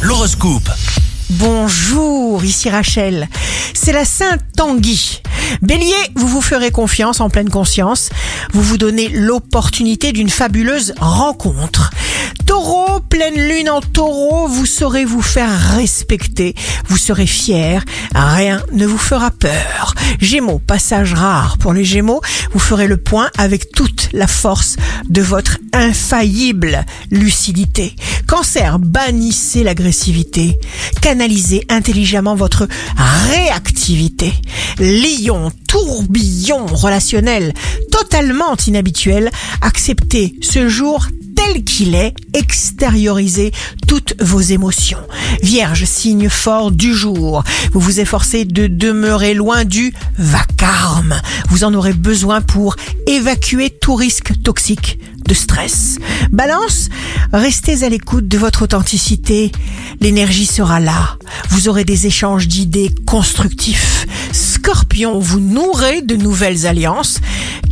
L'horoscope. Bonjour, ici Rachel. C'est la Sainte Tanguy. Bélier, vous vous ferez confiance en pleine conscience. Vous vous donnez l'opportunité d'une fabuleuse rencontre. Taureau, pleine lune en taureau, vous saurez vous faire respecter. Vous serez fier. Rien ne vous fera peur. Gémeaux, passage rare pour les Gémeaux. Vous ferez le point avec toute la force de votre infaillible lucidité. Cancer, bannissez l'agressivité. Canalisez intelligemment votre réactivité. Lion, tourbillon relationnel totalement inhabituel. Acceptez ce jour tel qu'il est, extériorisez toutes vos émotions. Vierge, signe fort du jour. Vous vous efforcez de demeurer loin du vacarme. Vous en aurez besoin pour évacuer tout risque toxique de stress. Balance, restez à l'écoute de votre authenticité. L'énergie sera là. Vous aurez des échanges d'idées constructifs. Scorpion, vous nourrez de nouvelles alliances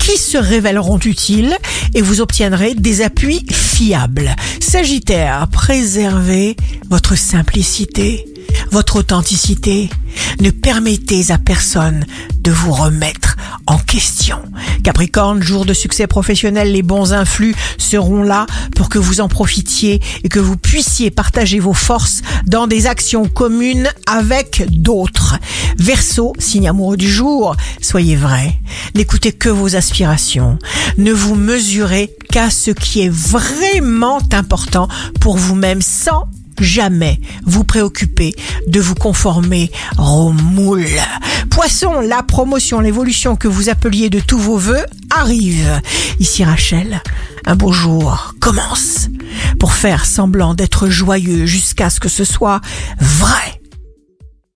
qui se révéleront utiles et vous obtiendrez des appuis fiables. Sagittaire, préservez votre simplicité, votre authenticité. Ne permettez à personne de vous remettre en question. Capricorne, jour de succès professionnel, les bons influx seront là pour que vous en profitiez et que vous puissiez partager vos forces dans des actions communes avec d'autres. Verseau, signe amoureux du jour, soyez vrai. N'écoutez que vos aspirations. Ne vous mesurez qu'à ce qui est vraiment important pour vous-même sans jamais vous préoccuper de vous conformer au moule. Poisson, la promotion, l'évolution que vous appeliez de tous vos voeux arrive. Ici Rachel, un beau jour commence pour faire semblant d'être joyeux jusqu'à ce que ce soit vrai.